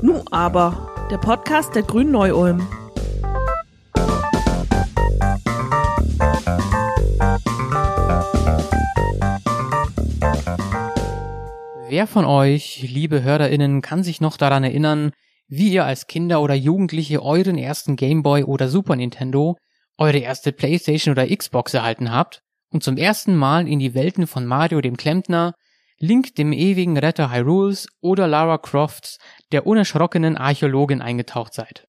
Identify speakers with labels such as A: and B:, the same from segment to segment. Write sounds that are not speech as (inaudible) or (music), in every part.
A: Nu aber, der Podcast der Grünen Neu-Ulm.
B: Wer von euch, liebe HörerInnen, kann sich noch daran erinnern, wie ihr als Kinder oder Jugendliche euren ersten Gameboy oder Super Nintendo, eure erste Playstation oder Xbox erhalten habt und zum ersten Mal in die Welten von Mario dem Klempner, Link dem ewigen Retter Hyrule's oder Lara Crofts der unerschrockenen Archäologin eingetaucht seid.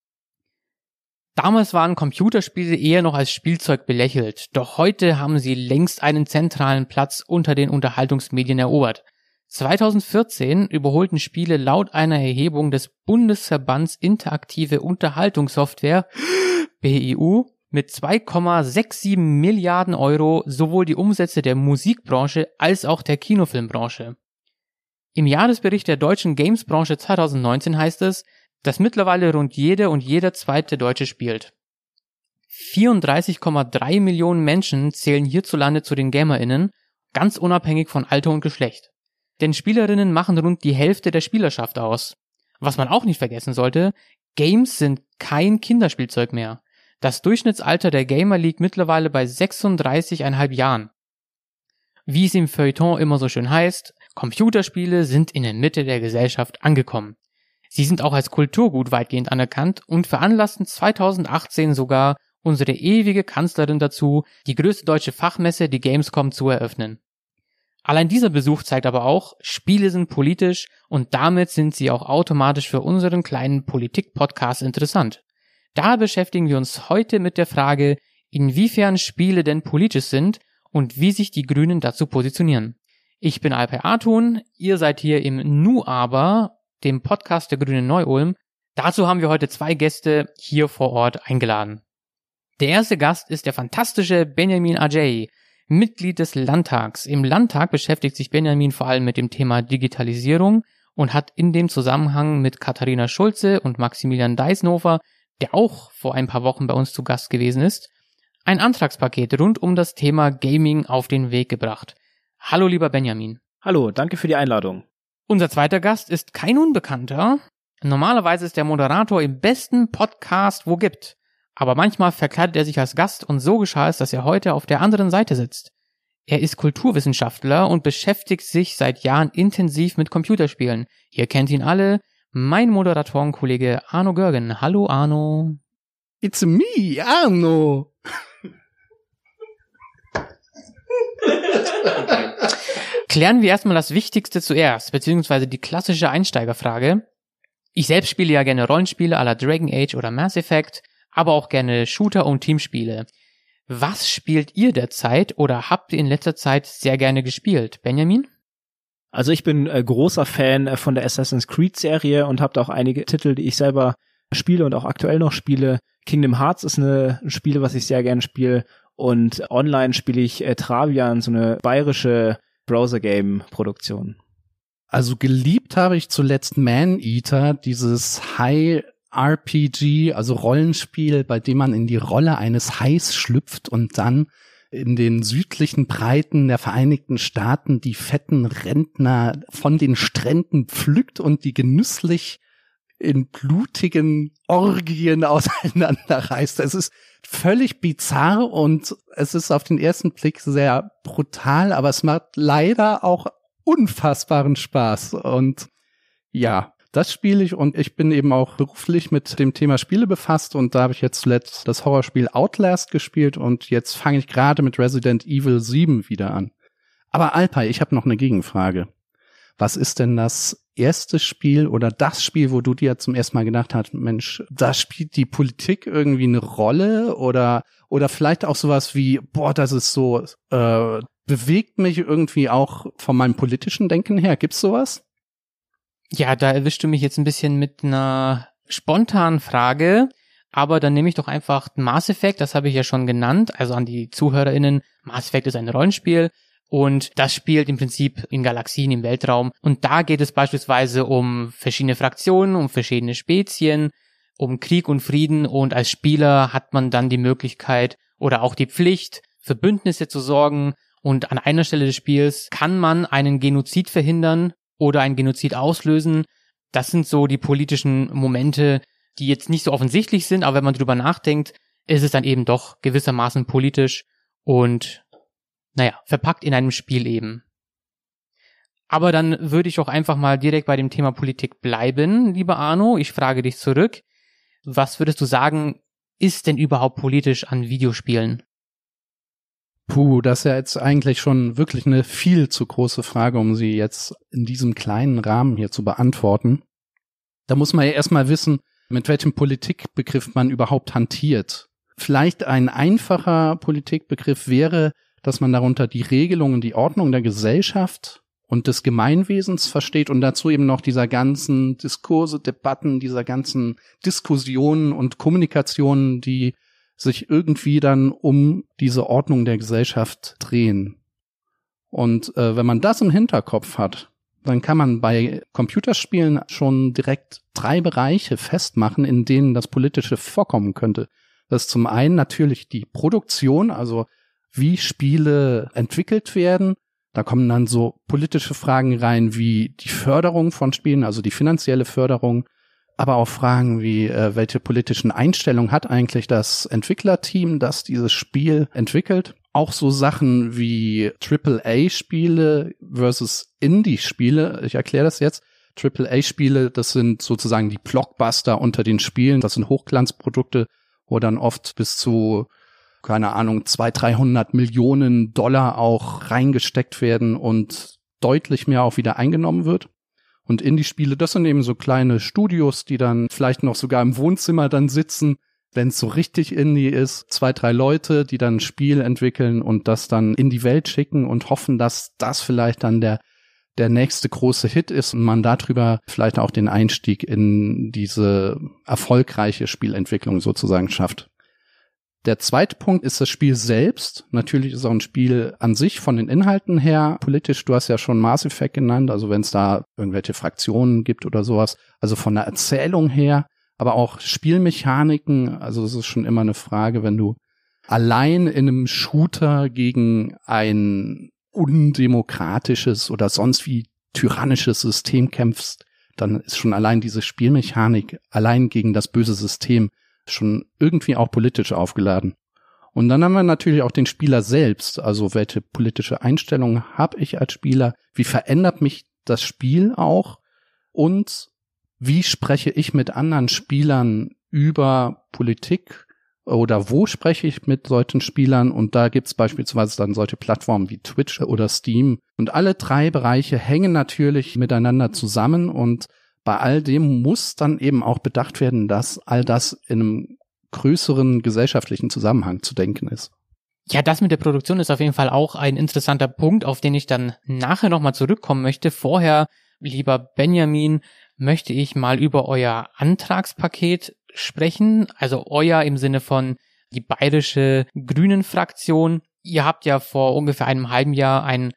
B: Damals waren Computerspiele eher noch als Spielzeug belächelt, doch heute haben sie längst einen zentralen Platz unter den Unterhaltungsmedien erobert. 2014 überholten Spiele laut einer Erhebung des Bundesverbands Interaktive Unterhaltungssoftware BIU mit 2,67 Milliarden Euro sowohl die Umsätze der Musikbranche als auch der Kinofilmbranche. Im Jahresbericht der deutschen Gamesbranche 2019 heißt es, dass mittlerweile rund jede und jeder zweite Deutsche spielt. 34,3 Millionen Menschen zählen hierzulande zu den GamerInnen, ganz unabhängig von Alter und Geschlecht. Denn Spielerinnen machen rund die Hälfte der Spielerschaft aus. Was man auch nicht vergessen sollte, Games sind kein Kinderspielzeug mehr. Das Durchschnittsalter der Gamer liegt mittlerweile bei 36,5 Jahren. Wie es im Feuilleton immer so schön heißt, Computerspiele sind in der Mitte der Gesellschaft angekommen. Sie sind auch als Kulturgut weitgehend anerkannt und veranlassten 2018 sogar unsere ewige Kanzlerin dazu, die größte deutsche Fachmesse, die Gamescom, zu eröffnen. Allein dieser Besuch zeigt aber auch, Spiele sind politisch und damit sind sie auch automatisch für unseren kleinen Politik-Podcast interessant. Da beschäftigen wir uns heute mit der Frage, inwiefern Spiele denn politisch sind und wie sich die Grünen dazu positionieren. Ich bin Alper Artun, ihr seid hier im Nu aber, dem Podcast der Grünen Neu-Ulm. Dazu haben wir heute zwei Gäste hier vor Ort eingeladen. Der erste Gast ist der fantastische Benjamin Ajay, Mitglied des Landtags. Im Landtag beschäftigt sich Benjamin vor allem mit dem Thema Digitalisierung und hat in dem Zusammenhang mit Katharina Schulze und Maximilian Deisnover der auch vor ein paar Wochen bei uns zu Gast gewesen ist, ein Antragspaket rund um das Thema Gaming auf den Weg gebracht. Hallo lieber Benjamin.
C: Hallo, danke für die Einladung.
B: Unser zweiter Gast ist kein Unbekannter. Normalerweise ist der Moderator im besten Podcast, wo gibt. Aber manchmal verkleidet er sich als Gast und so geschah es, dass er heute auf der anderen Seite sitzt. Er ist Kulturwissenschaftler und beschäftigt sich seit Jahren intensiv mit Computerspielen. Ihr kennt ihn alle, mein Moderatorenkollege Arno Görgen. Hallo Arno.
D: It's me, Arno.
B: Klären wir erstmal das Wichtigste zuerst, beziehungsweise die klassische Einsteigerfrage. Ich selbst spiele ja gerne Rollenspiele aller Dragon Age oder Mass Effect, aber auch gerne Shooter und Teamspiele. Was spielt ihr derzeit oder habt ihr in letzter Zeit sehr gerne gespielt? Benjamin?
C: Also ich bin äh, großer Fan äh, von der Assassin's Creed Serie und habe da auch einige Titel, die ich selber spiele und auch aktuell noch spiele. Kingdom Hearts ist eine, ein Spiel, was ich sehr gerne spiele und online spiele ich äh, Travian, so eine bayerische Browser-Game-Produktion.
D: Also geliebt habe ich zuletzt Man Eater, dieses High RPG, also Rollenspiel, bei dem man in die Rolle eines Hais schlüpft und dann in den südlichen Breiten der Vereinigten Staaten die fetten Rentner von den Stränden pflückt und die genüsslich in blutigen Orgien (laughs) auseinanderreißt. Es ist völlig bizarr und es ist auf den ersten Blick sehr brutal, aber es macht leider auch unfassbaren Spaß. Und ja, das spiele ich und ich bin eben auch beruflich mit dem Thema Spiele befasst und da habe ich jetzt zuletzt das Horrorspiel Outlast gespielt und jetzt fange ich gerade mit Resident Evil 7 wieder an. Aber Alpay, ich habe noch eine Gegenfrage. Was ist denn das erste Spiel oder das Spiel, wo du dir zum ersten Mal gedacht hast, Mensch, da spielt die Politik irgendwie eine Rolle oder oder vielleicht auch sowas wie, boah, das ist so äh, bewegt mich irgendwie auch von meinem politischen Denken her. Gibt's sowas?
B: Ja, da erwischst du mich jetzt ein bisschen mit einer spontanen Frage. Aber dann nehme ich doch einfach Mass Effect, das habe ich ja schon genannt, also an die ZuhörerInnen. Mass Effect ist ein Rollenspiel und das spielt im Prinzip in Galaxien im Weltraum. Und da geht es beispielsweise um verschiedene Fraktionen, um verschiedene Spezien, um Krieg und Frieden und als Spieler hat man dann die Möglichkeit oder auch die Pflicht, für Bündnisse zu sorgen und an einer Stelle des Spiels kann man einen Genozid verhindern oder einen Genozid auslösen. Das sind so die politischen Momente, die jetzt nicht so offensichtlich sind, aber wenn man drüber nachdenkt, ist es dann eben doch gewissermaßen politisch und naja, verpackt in einem Spiel eben. Aber dann würde ich auch einfach mal direkt bei dem Thema Politik bleiben, lieber Arno. Ich frage dich zurück. Was würdest du sagen, ist denn überhaupt politisch an Videospielen?
D: Puh, das ist ja jetzt eigentlich schon wirklich eine viel zu große Frage, um sie jetzt in diesem kleinen Rahmen hier zu beantworten. Da muss man ja erstmal wissen, mit welchem Politikbegriff man überhaupt hantiert. Vielleicht ein einfacher Politikbegriff wäre, dass man darunter die Regelungen, die Ordnung der Gesellschaft und des Gemeinwesens versteht und dazu eben noch dieser ganzen Diskurse, Debatten, dieser ganzen Diskussionen und Kommunikationen, die sich irgendwie dann um diese Ordnung der Gesellschaft drehen. Und äh, wenn man das im Hinterkopf hat, dann kann man bei Computerspielen schon direkt drei Bereiche festmachen, in denen das Politische vorkommen könnte. Das ist zum einen natürlich die Produktion, also wie Spiele entwickelt werden. Da kommen dann so politische Fragen rein wie die Förderung von Spielen, also die finanzielle Förderung, aber auch Fragen wie, äh, welche politischen Einstellungen hat eigentlich das Entwicklerteam, das dieses Spiel entwickelt. Auch so Sachen wie AAA-Spiele versus Indie-Spiele. Ich erkläre das jetzt. AAA-Spiele, das sind sozusagen die Blockbuster unter den Spielen. Das sind Hochglanzprodukte, wo dann oft bis zu, keine Ahnung, zwei, dreihundert Millionen Dollar auch reingesteckt werden und deutlich mehr auch wieder eingenommen wird. Und Indie-Spiele, das sind eben so kleine Studios, die dann vielleicht noch sogar im Wohnzimmer dann sitzen, wenn es so richtig Indie ist, zwei, drei Leute, die dann ein Spiel entwickeln und das dann in die Welt schicken und hoffen, dass das vielleicht dann der der nächste große Hit ist und man darüber vielleicht auch den Einstieg in diese erfolgreiche Spielentwicklung sozusagen schafft. Der zweite Punkt ist das Spiel selbst. Natürlich ist auch ein Spiel an sich von den Inhalten her politisch. Du hast ja schon Mass Effect genannt, also wenn es da irgendwelche Fraktionen gibt oder sowas. Also von der Erzählung her, aber auch Spielmechaniken. Also es ist schon immer eine Frage, wenn du allein in einem Shooter gegen ein undemokratisches oder sonst wie tyrannisches System kämpfst, dann ist schon allein diese Spielmechanik allein gegen das böse System schon irgendwie auch politisch aufgeladen. Und dann haben wir natürlich auch den Spieler selbst, also welche politische Einstellung habe ich als Spieler, wie verändert mich das Spiel auch? Und wie spreche ich mit anderen Spielern über Politik? Oder wo spreche ich mit solchen Spielern? Und da gibt's beispielsweise dann solche Plattformen wie Twitch oder Steam. Und alle drei Bereiche hängen natürlich miteinander zusammen. Und bei all dem muss dann eben auch bedacht werden, dass all das in einem größeren gesellschaftlichen Zusammenhang zu denken ist.
B: Ja, das mit der Produktion ist auf jeden Fall auch ein interessanter Punkt, auf den ich dann nachher nochmal zurückkommen möchte. Vorher, lieber Benjamin, möchte ich mal über euer Antragspaket sprechen. Also euer im Sinne von die bayerische Grünen-Fraktion. Ihr habt ja vor ungefähr einem halben Jahr ein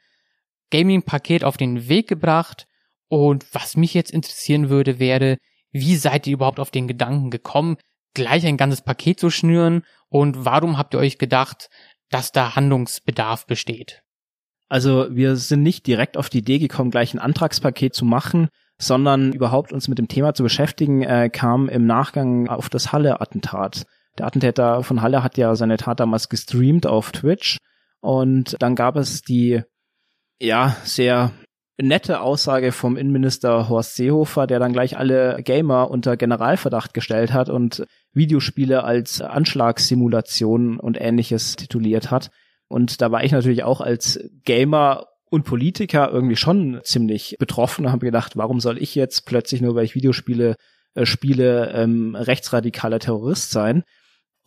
B: Gaming-Paket auf den Weg gebracht und was mich jetzt interessieren würde, wäre, wie seid ihr überhaupt auf den Gedanken gekommen, gleich ein ganzes Paket zu schnüren und warum habt ihr euch gedacht, dass da Handlungsbedarf besteht?
C: Also wir sind nicht direkt auf die Idee gekommen, gleich ein Antragspaket zu machen, sondern überhaupt uns mit dem Thema zu beschäftigen, äh, kam im Nachgang auf das Halle-Attentat. Der Attentäter von Halle hat ja seine Tat damals gestreamt auf Twitch und dann gab es die ja sehr nette Aussage vom Innenminister Horst Seehofer, der dann gleich alle Gamer unter Generalverdacht gestellt hat und Videospiele als Anschlagssimulation und ähnliches tituliert hat. Und da war ich natürlich auch als Gamer und Politiker irgendwie schon ziemlich betroffen und habe gedacht, warum soll ich jetzt plötzlich nur, weil ich Videospiele äh, spiele, ähm, rechtsradikaler Terrorist sein?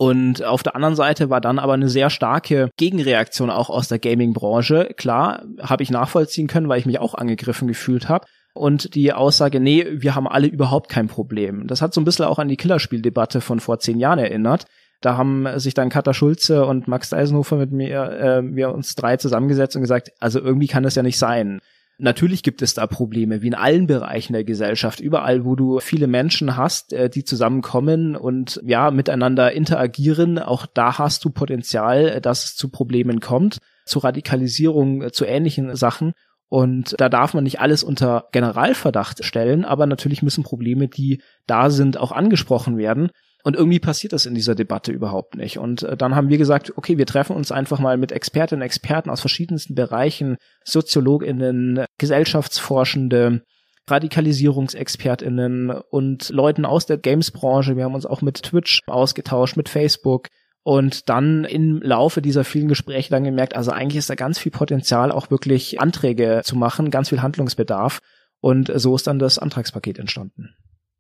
C: Und auf der anderen Seite war dann aber eine sehr starke Gegenreaktion auch aus der Gaming-Branche. Klar, habe ich nachvollziehen können, weil ich mich auch angegriffen gefühlt habe. Und die Aussage, nee, wir haben alle überhaupt kein Problem. Das hat so ein bisschen auch an die Killerspieldebatte von vor zehn Jahren erinnert. Da haben sich dann Katha Schulze und Max Eisenhofer mit mir, äh, wir uns drei zusammengesetzt und gesagt, also irgendwie kann das ja nicht sein. Natürlich gibt es da Probleme, wie in allen Bereichen der Gesellschaft, überall, wo du viele Menschen hast, äh, die zusammenkommen und ja, miteinander interagieren, auch da hast du Potenzial, dass es zu Problemen kommt, zu Radikalisierung, äh, zu ähnlichen Sachen. Und da darf man nicht alles unter Generalverdacht stellen, aber natürlich müssen Probleme, die da sind, auch angesprochen werden. Und irgendwie passiert das in dieser Debatte überhaupt nicht. Und äh, dann haben wir gesagt, okay, wir treffen uns einfach mal mit Expertinnen und Experten aus verschiedensten Bereichen, Soziologinnen, Gesellschaftsforschende, Radikalisierungsexpertinnen und Leuten aus der Games-Branche. Wir haben uns auch mit Twitch ausgetauscht, mit Facebook. Und dann im Laufe dieser vielen Gespräche dann gemerkt, also eigentlich ist da ganz viel Potenzial, auch wirklich Anträge zu machen, ganz viel Handlungsbedarf. Und so ist dann das Antragspaket entstanden.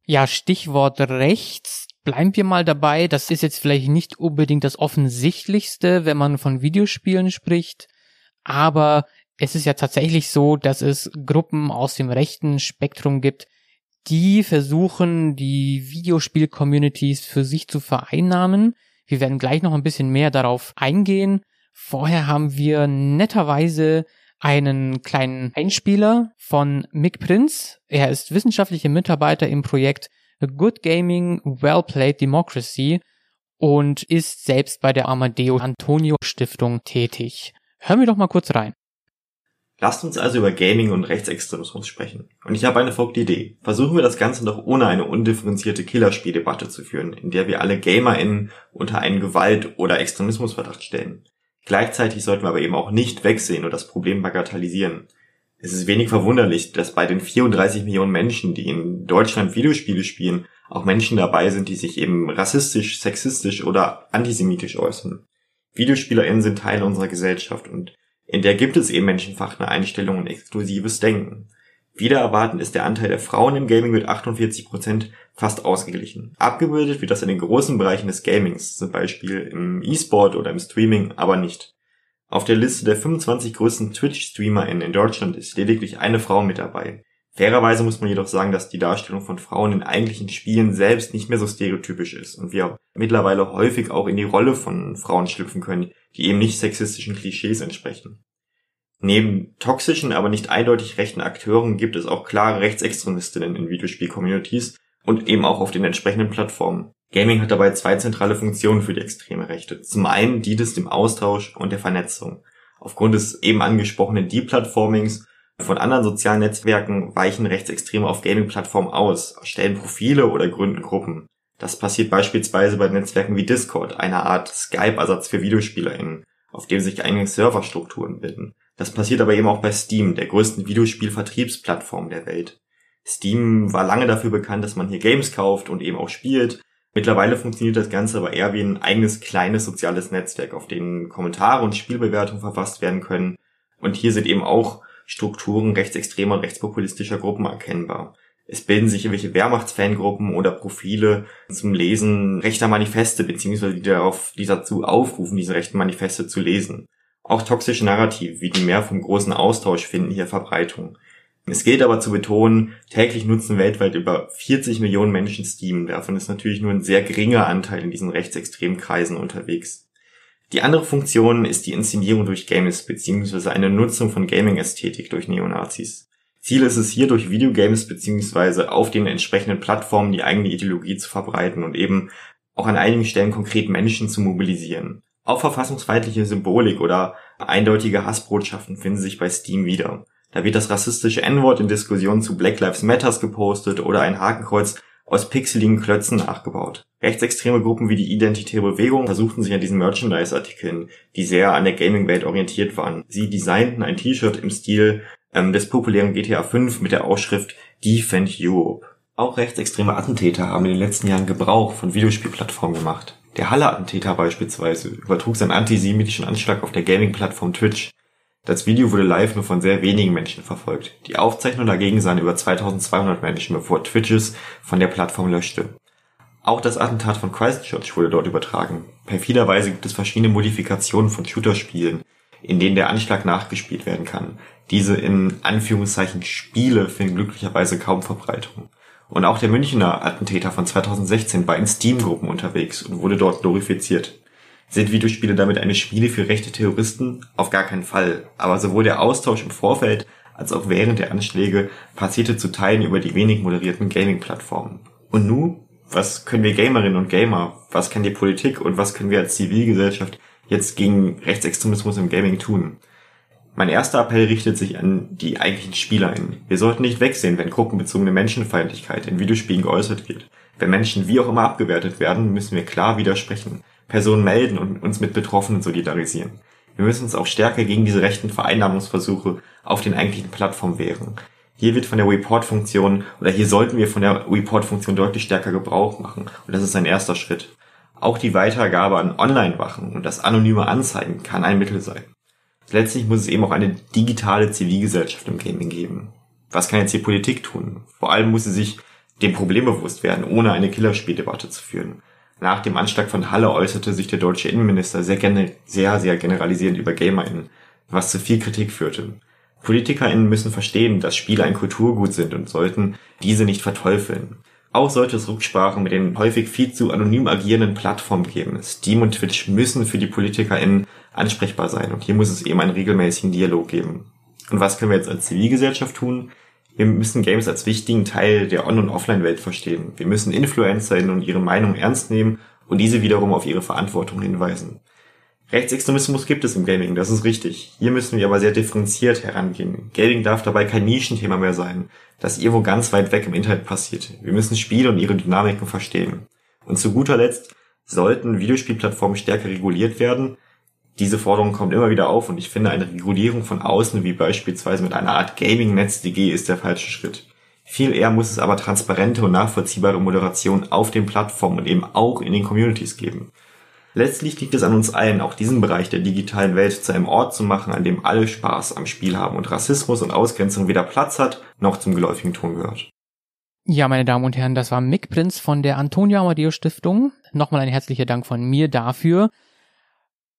B: Ja, Stichwort rechts. Bleiben wir mal dabei. Das ist jetzt vielleicht nicht unbedingt das Offensichtlichste, wenn man von Videospielen spricht. Aber es ist ja tatsächlich so, dass es Gruppen aus dem rechten Spektrum gibt, die versuchen, die Videospiel-Communities für sich zu vereinnahmen. Wir werden gleich noch ein bisschen mehr darauf eingehen. Vorher haben wir netterweise einen kleinen Einspieler von Mick Prince. Er ist wissenschaftlicher Mitarbeiter im Projekt Good Gaming Well Played Democracy und ist selbst bei der Amadeo Antonio Stiftung tätig. Hören wir doch mal kurz rein.
E: Lasst uns also über Gaming und Rechtsextremismus sprechen. Und ich habe eine folgende Idee. Versuchen wir das Ganze doch ohne eine undifferenzierte Killerspieldebatte zu führen, in der wir alle GamerInnen unter einen Gewalt- oder Extremismusverdacht stellen. Gleichzeitig sollten wir aber eben auch nicht wegsehen und das Problem bagatellisieren. Es ist wenig verwunderlich, dass bei den 34 Millionen Menschen, die in Deutschland Videospiele spielen, auch Menschen dabei sind, die sich eben rassistisch, sexistisch oder antisemitisch äußern. VideospielerInnen sind Teil unserer Gesellschaft und in der gibt es eben menschenverachtende Einstellungen und exklusives Denken. Wieder erwarten ist der Anteil der Frauen im Gaming mit 48% fast ausgeglichen. Abgebildet wird das in den großen Bereichen des Gamings, zum Beispiel im E-Sport oder im Streaming, aber nicht. Auf der Liste der 25 größten Twitch-StreamerInnen in Deutschland ist lediglich eine Frau mit dabei. Fairerweise muss man jedoch sagen, dass die Darstellung von Frauen in eigentlichen Spielen selbst nicht mehr so stereotypisch ist und wir mittlerweile häufig auch in die Rolle von Frauen schlüpfen können, die eben nicht sexistischen Klischees entsprechen. Neben toxischen, aber nicht eindeutig rechten Akteuren gibt es auch klare Rechtsextremistinnen in Videospiel-Communities und eben auch auf den entsprechenden Plattformen. Gaming hat dabei zwei zentrale Funktionen für die extreme Rechte. Zum einen dient es dem Austausch und der Vernetzung. Aufgrund des eben angesprochenen Deplatformings von anderen sozialen Netzwerken weichen Rechtsextreme auf Gaming-Plattformen aus, stellen Profile oder gründen Gruppen. Das passiert beispielsweise bei Netzwerken wie Discord, einer Art Skype-Ersatz für VideospielerInnen, auf dem sich eigene Serverstrukturen bilden. Das passiert aber eben auch bei Steam, der größten Videospiel-Vertriebsplattform der Welt. Steam war lange dafür bekannt, dass man hier Games kauft und eben auch spielt. Mittlerweile funktioniert das Ganze aber eher wie ein eigenes kleines soziales Netzwerk, auf dem Kommentare und Spielbewertungen verfasst werden können. Und hier sind eben auch Strukturen rechtsextremer und rechtspopulistischer Gruppen erkennbar. Es bilden sich irgendwelche Wehrmachtsfangruppen oder Profile zum Lesen rechter Manifeste, beziehungsweise die darauf, die dazu aufrufen, diese rechten Manifeste zu lesen. Auch toxische Narrative, wie die mehr vom großen Austausch finden hier Verbreitung. Es gilt aber zu betonen, täglich nutzen weltweit über 40 Millionen Menschen Steam. Davon ist natürlich nur ein sehr geringer Anteil in diesen rechtsextremen Kreisen unterwegs. Die andere Funktion ist die Inszenierung durch Games bzw. eine Nutzung von Gaming-Ästhetik durch Neonazis. Ziel ist es hier durch Videogames bzw. auf den entsprechenden Plattformen die eigene Ideologie zu verbreiten und eben auch an einigen Stellen konkret Menschen zu mobilisieren. Auch verfassungsfeindliche Symbolik oder eindeutige Hassbotschaften finden sich bei Steam wieder. Da wird das rassistische N-Wort in Diskussionen zu Black Lives Matters gepostet oder ein Hakenkreuz aus pixeligen Klötzen nachgebaut. Rechtsextreme Gruppen wie die Identitäre Bewegung versuchten sich an diesen Merchandise-Artikeln, die sehr an der Gaming-Welt orientiert waren. Sie designten ein T-Shirt im Stil ähm, des populären GTA 5 mit der Ausschrift Defend Europe. Auch rechtsextreme Attentäter haben in den letzten Jahren Gebrauch von Videospielplattformen gemacht. Der Halle-Attentäter beispielsweise übertrug seinen antisemitischen Anschlag auf der Gaming-Plattform Twitch. Das Video wurde live nur von sehr wenigen Menschen verfolgt. Die Aufzeichnung dagegen sahen über 2200 Menschen, bevor Twitch es von der Plattform löschte. Auch das Attentat von Christchurch wurde dort übertragen. Perfiderweise gibt es verschiedene Modifikationen von Shooter-Spielen, in denen der Anschlag nachgespielt werden kann. Diese in Anführungszeichen Spiele finden glücklicherweise kaum Verbreitung. Und auch der Münchner Attentäter von 2016 war in Steam-Gruppen unterwegs und wurde dort glorifiziert. Sind Videospiele damit eine Spiele für rechte Terroristen? Auf gar keinen Fall. Aber sowohl der Austausch im Vorfeld als auch während der Anschläge passierte zu Teilen über die wenig moderierten Gaming-Plattformen. Und nun, was können wir Gamerinnen und Gamer, was kann die Politik und was können wir als Zivilgesellschaft jetzt gegen Rechtsextremismus im Gaming tun? Mein erster Appell richtet sich an die eigentlichen SpielerInnen. Wir sollten nicht wegsehen, wenn gruppenbezogene Menschenfeindlichkeit in Videospielen geäußert wird. Wenn Menschen wie auch immer abgewertet werden, müssen wir klar widersprechen, Personen melden und uns mit Betroffenen solidarisieren. Wir müssen uns auch stärker gegen diese rechten Vereinnahmungsversuche auf den eigentlichen Plattformen wehren. Hier wird von der Report-Funktion oder hier sollten wir von der Report-Funktion deutlich stärker Gebrauch machen und das ist ein erster Schritt. Auch die Weitergabe an Online-Wachen und das anonyme Anzeigen kann ein Mittel sein. Letztlich muss es eben auch eine digitale Zivilgesellschaft im Gaming geben. Was kann jetzt die Politik tun? Vor allem muss sie sich dem Problem bewusst werden, ohne eine Killerspieldebatte zu führen. Nach dem Anschlag von Halle äußerte sich der deutsche Innenminister sehr, sehr, sehr generalisierend über GamerInnen, was zu viel Kritik führte. PolitikerInnen müssen verstehen, dass Spiele ein Kulturgut sind und sollten diese nicht verteufeln. Auch sollte es Rücksprachen mit den häufig viel zu anonym agierenden Plattformen geben. Steam und Twitch müssen für die PolitikerInnen ansprechbar sein und hier muss es eben einen regelmäßigen Dialog geben. Und was können wir jetzt als Zivilgesellschaft tun? Wir müssen Games als wichtigen Teil der On- und Offline-Welt verstehen. Wir müssen InfluencerInnen und ihre Meinung ernst nehmen und diese wiederum auf ihre Verantwortung hinweisen. Rechtsextremismus gibt es im Gaming, das ist richtig. Hier müssen wir aber sehr differenziert herangehen. Gaming darf dabei kein Nischenthema mehr sein, das irgendwo ganz weit weg im Internet passiert. Wir müssen Spiele und ihre Dynamiken verstehen. Und zu guter Letzt sollten Videospielplattformen stärker reguliert werden. Diese Forderung kommt immer wieder auf und ich finde eine Regulierung von außen, wie beispielsweise mit einer Art Gaming-Netz-DG, ist der falsche Schritt. Viel eher muss es aber transparente und nachvollziehbare Moderation auf den Plattformen und eben auch in den Communities geben. Letztlich liegt es an uns allen, auch diesen Bereich der digitalen Welt zu einem Ort zu machen, an dem alle Spaß am Spiel haben und Rassismus und Ausgrenzung weder Platz hat, noch zum geläufigen Ton gehört.
B: Ja, meine Damen und Herren, das war Mick Prinz von der Antonia Amadeus Stiftung. Nochmal ein herzlicher Dank von mir dafür.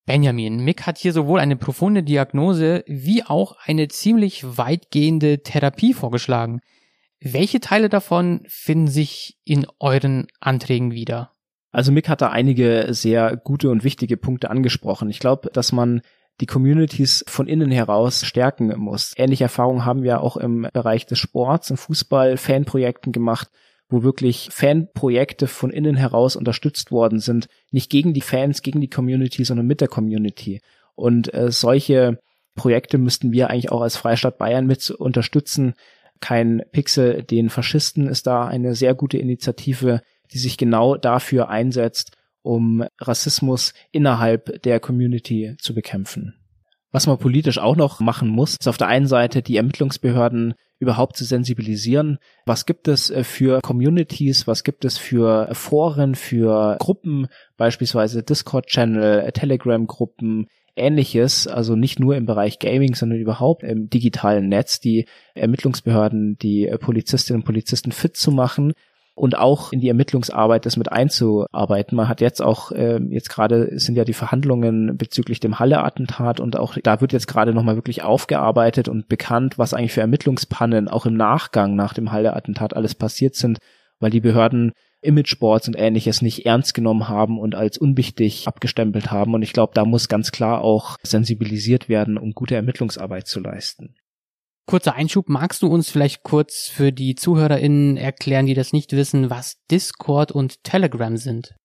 B: Benjamin, Mick hat hier sowohl eine profunde Diagnose wie auch eine ziemlich weitgehende Therapie vorgeschlagen. Welche Teile davon finden sich in euren Anträgen wieder?
C: Also Mick hat da einige sehr gute und wichtige Punkte angesprochen. Ich glaube, dass man die Communities von innen heraus stärken muss. Ähnliche Erfahrungen haben wir auch im Bereich des Sports, im Fußball, Fanprojekten gemacht, wo wirklich Fanprojekte von innen heraus unterstützt worden sind. Nicht gegen die Fans, gegen die Community, sondern mit der Community. Und äh, solche Projekte müssten wir eigentlich auch als Freistaat Bayern mit unterstützen. Kein Pixel den Faschisten ist da eine sehr gute Initiative, die sich genau dafür einsetzt, um Rassismus innerhalb der Community zu bekämpfen. Was man politisch auch noch machen muss, ist auf der einen Seite die Ermittlungsbehörden überhaupt zu sensibilisieren. Was gibt es äh, für Communities? Was gibt es für Foren, für Gruppen, beispielsweise Discord-Channel, äh, Telegram-Gruppen, ähnliches, also nicht nur im Bereich Gaming, sondern überhaupt im digitalen Netz, die Ermittlungsbehörden, die äh, Polizistinnen und Polizisten fit zu machen und auch in die Ermittlungsarbeit das mit einzuarbeiten. Man hat jetzt auch, äh, jetzt gerade sind ja die Verhandlungen bezüglich dem Halle-Attentat und auch da wird jetzt gerade nochmal wirklich aufgearbeitet und bekannt, was eigentlich für Ermittlungspannen auch im Nachgang nach dem Halle-Attentat alles passiert sind, weil die Behörden Imageboards und ähnliches nicht ernst genommen haben und als unwichtig abgestempelt haben. Und ich glaube, da muss ganz klar auch sensibilisiert werden, um gute Ermittlungsarbeit zu leisten.
B: Kurzer Einschub, magst du uns vielleicht kurz für die ZuhörerInnen erklären, die das nicht wissen, was Discord und Telegram sind?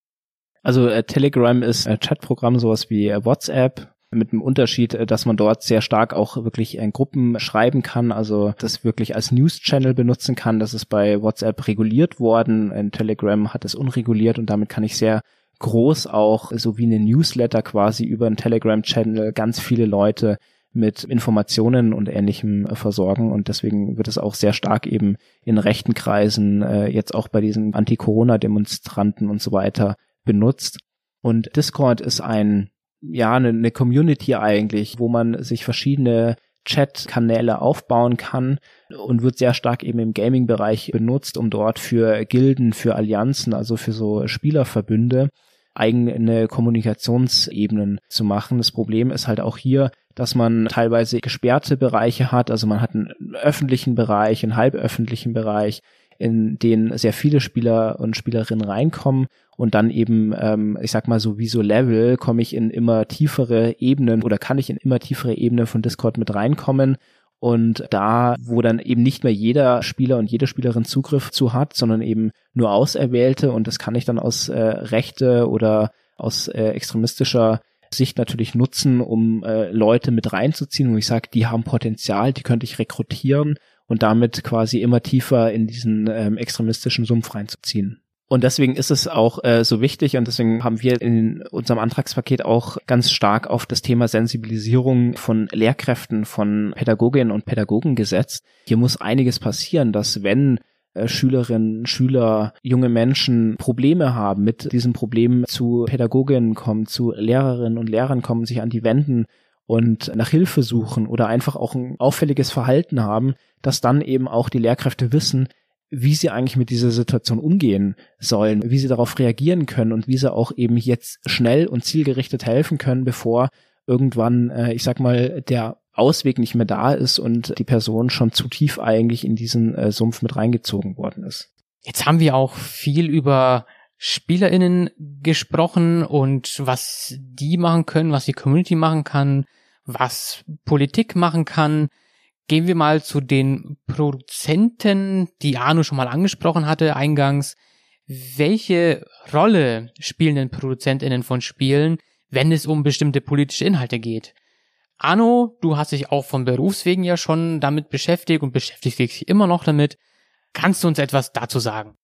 C: Also äh, Telegram ist ein Chatprogramm, sowas wie äh, WhatsApp, mit dem Unterschied, äh, dass man dort sehr stark auch wirklich in Gruppen schreiben kann, also das wirklich als News-Channel benutzen kann. Das ist bei WhatsApp reguliert worden, in Telegram hat es unreguliert und damit kann ich sehr groß auch, so wie eine Newsletter quasi über einen Telegram-Channel ganz viele Leute mit Informationen und ähnlichem äh, versorgen und deswegen wird es auch sehr stark eben in rechten Kreisen, äh, jetzt auch bei diesen Anti-Corona-Demonstranten und so weiter benutzt. Und Discord ist ein, ja, eine, eine Community eigentlich, wo man sich verschiedene Chat-Kanäle aufbauen kann und wird sehr stark eben im Gaming-Bereich benutzt, um dort für Gilden, für Allianzen, also für so Spielerverbünde eigene Kommunikationsebenen zu machen. Das Problem ist halt auch hier, dass man teilweise gesperrte Bereiche hat. Also man hat einen öffentlichen Bereich, einen halböffentlichen Bereich, in den sehr viele Spieler und Spielerinnen reinkommen und dann eben, ähm, ich sag mal so wie so Level, komme ich in immer tiefere Ebenen oder kann ich in immer tiefere Ebenen von Discord mit reinkommen und da, wo dann eben nicht mehr jeder Spieler und jede Spielerin Zugriff zu hat, sondern eben nur Auserwählte und das kann ich dann aus äh, Rechte oder aus äh, extremistischer Sicht natürlich nutzen, um äh, Leute mit reinzuziehen. Und ich sage, die haben Potenzial, die könnte ich rekrutieren und damit quasi immer tiefer in diesen ähm, extremistischen Sumpf reinzuziehen. Und deswegen ist es auch äh, so wichtig und deswegen haben wir in unserem Antragspaket auch ganz stark auf das Thema Sensibilisierung von Lehrkräften, von Pädagoginnen und Pädagogen gesetzt. Hier muss einiges passieren, dass wenn äh, Schülerinnen, Schüler, junge Menschen Probleme haben, mit diesem Problem zu Pädagoginnen kommen, zu Lehrerinnen und Lehrern kommen, sich an die wenden und nach Hilfe suchen oder einfach auch ein auffälliges Verhalten haben, dass dann eben auch die Lehrkräfte wissen, wie sie eigentlich mit dieser Situation umgehen sollen, wie sie darauf reagieren können und wie sie auch eben jetzt schnell und zielgerichtet helfen können, bevor irgendwann, äh, ich sag mal, der Ausweg nicht mehr da ist und die Person schon zu tief eigentlich in diesen äh, Sumpf mit reingezogen worden ist.
B: Jetzt haben wir auch viel über SpielerInnen gesprochen und was die machen können, was die Community machen kann, was Politik machen kann. Gehen wir mal zu den Produzenten, die Arno schon mal angesprochen hatte eingangs. Welche Rolle spielen denn ProduzentInnen von Spielen, wenn es um bestimmte politische Inhalte geht? Arno, du hast dich auch von Berufswegen ja schon damit beschäftigt und beschäftigst dich immer noch damit. Kannst du uns etwas dazu sagen?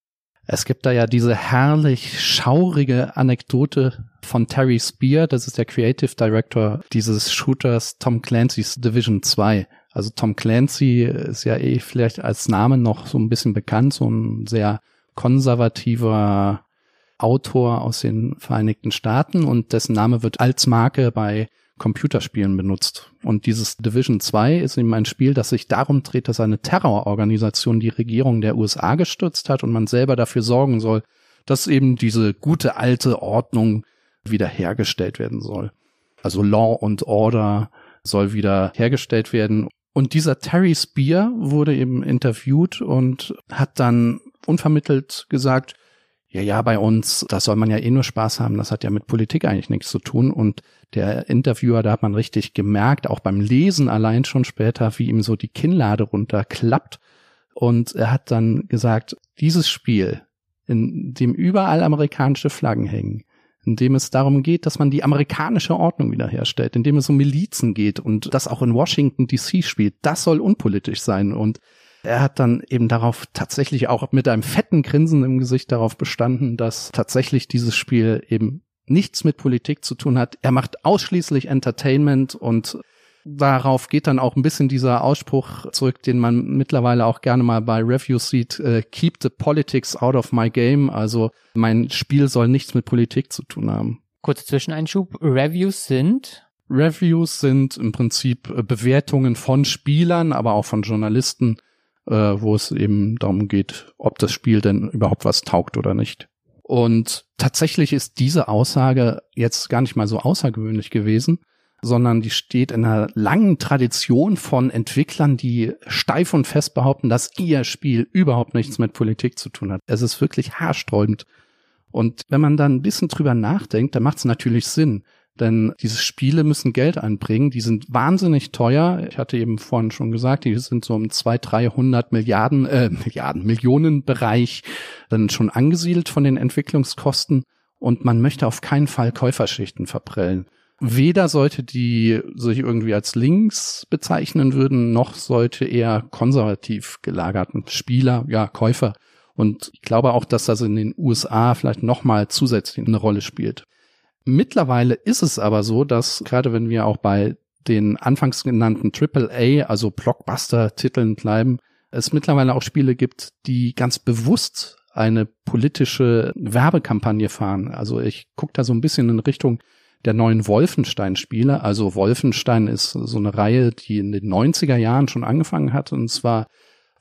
D: Es gibt da ja diese herrlich schaurige Anekdote von Terry Spear, das ist der Creative Director dieses Shooters Tom Clancy's Division 2. Also Tom Clancy ist ja eh vielleicht als Name noch so ein bisschen bekannt, so ein sehr konservativer Autor aus den Vereinigten Staaten und dessen Name wird als Marke bei Computerspielen benutzt. Und dieses Division 2 ist eben ein Spiel, das sich darum dreht, dass eine Terrororganisation die Regierung der USA gestützt hat und man selber dafür sorgen soll, dass eben diese gute alte Ordnung wiederhergestellt werden soll. Also Law und Order soll wieder hergestellt werden. Und dieser Terry Spear wurde eben interviewt und hat dann unvermittelt gesagt, ja, ja, bei uns, da soll man ja eh nur Spaß haben, das hat ja mit Politik eigentlich nichts zu tun. Und der Interviewer, da hat man richtig gemerkt, auch beim Lesen allein schon später, wie ihm so die Kinnlade runterklappt. Und er hat dann gesagt, dieses Spiel, in dem überall amerikanische Flaggen hängen, in dem es darum geht, dass man die amerikanische Ordnung wiederherstellt, in dem es um Milizen geht und das auch in Washington DC spielt, das soll unpolitisch sein. Und er hat dann eben darauf tatsächlich auch mit einem fetten Grinsen im Gesicht darauf bestanden, dass tatsächlich dieses Spiel eben nichts mit Politik zu tun hat. Er macht ausschließlich Entertainment und darauf geht dann auch ein bisschen dieser Ausspruch zurück, den man mittlerweile auch gerne mal bei Reviews sieht, äh, keep the politics out of my game. Also mein Spiel soll nichts mit Politik zu tun haben.
B: Kurzer Zwischeneinschub. Reviews sind?
D: Reviews sind im Prinzip äh, Bewertungen von Spielern, aber auch von Journalisten äh, wo es eben darum geht, ob das Spiel denn überhaupt was taugt oder nicht. Und tatsächlich ist diese Aussage jetzt gar nicht mal so außergewöhnlich gewesen, sondern die steht in einer langen Tradition von Entwicklern, die steif und fest behaupten, dass ihr Spiel überhaupt nichts mit Politik zu tun hat. Es ist wirklich haarsträubend. Und wenn man dann ein bisschen drüber nachdenkt, dann macht es natürlich Sinn. Denn diese Spiele müssen Geld einbringen, die sind wahnsinnig teuer. Ich hatte eben vorhin schon gesagt, die sind so im 200, 300 Milliarden, äh, Milliarden, Millionen Bereich dann schon angesiedelt von den Entwicklungskosten und man möchte auf keinen Fall Käuferschichten verprellen. Weder sollte die sich irgendwie als links bezeichnen würden, noch sollte eher konservativ gelagerten Spieler, ja, Käufer. Und ich glaube auch, dass das in den USA vielleicht nochmal zusätzlich eine Rolle spielt. Mittlerweile ist es aber so, dass gerade wenn wir auch bei den anfangs genannten AAA, also Blockbuster-Titeln bleiben, es mittlerweile auch Spiele gibt, die ganz bewusst eine politische Werbekampagne fahren. Also ich gucke da so ein bisschen in Richtung der neuen Wolfenstein-Spiele. Also Wolfenstein ist so eine Reihe, die in den 90er Jahren schon angefangen hat. Und zwar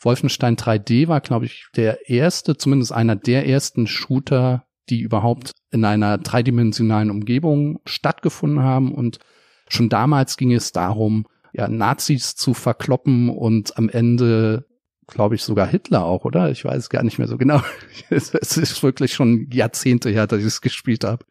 D: Wolfenstein 3D war, glaube ich, der erste, zumindest einer der ersten Shooter, die überhaupt in einer dreidimensionalen Umgebung stattgefunden haben. Und schon damals ging es darum, ja, Nazis zu verkloppen und am Ende, glaube ich, sogar Hitler auch, oder? Ich weiß gar nicht mehr so genau. (laughs) es, ist wirklich schon Jahrzehnte her, dass ich es gespielt habe.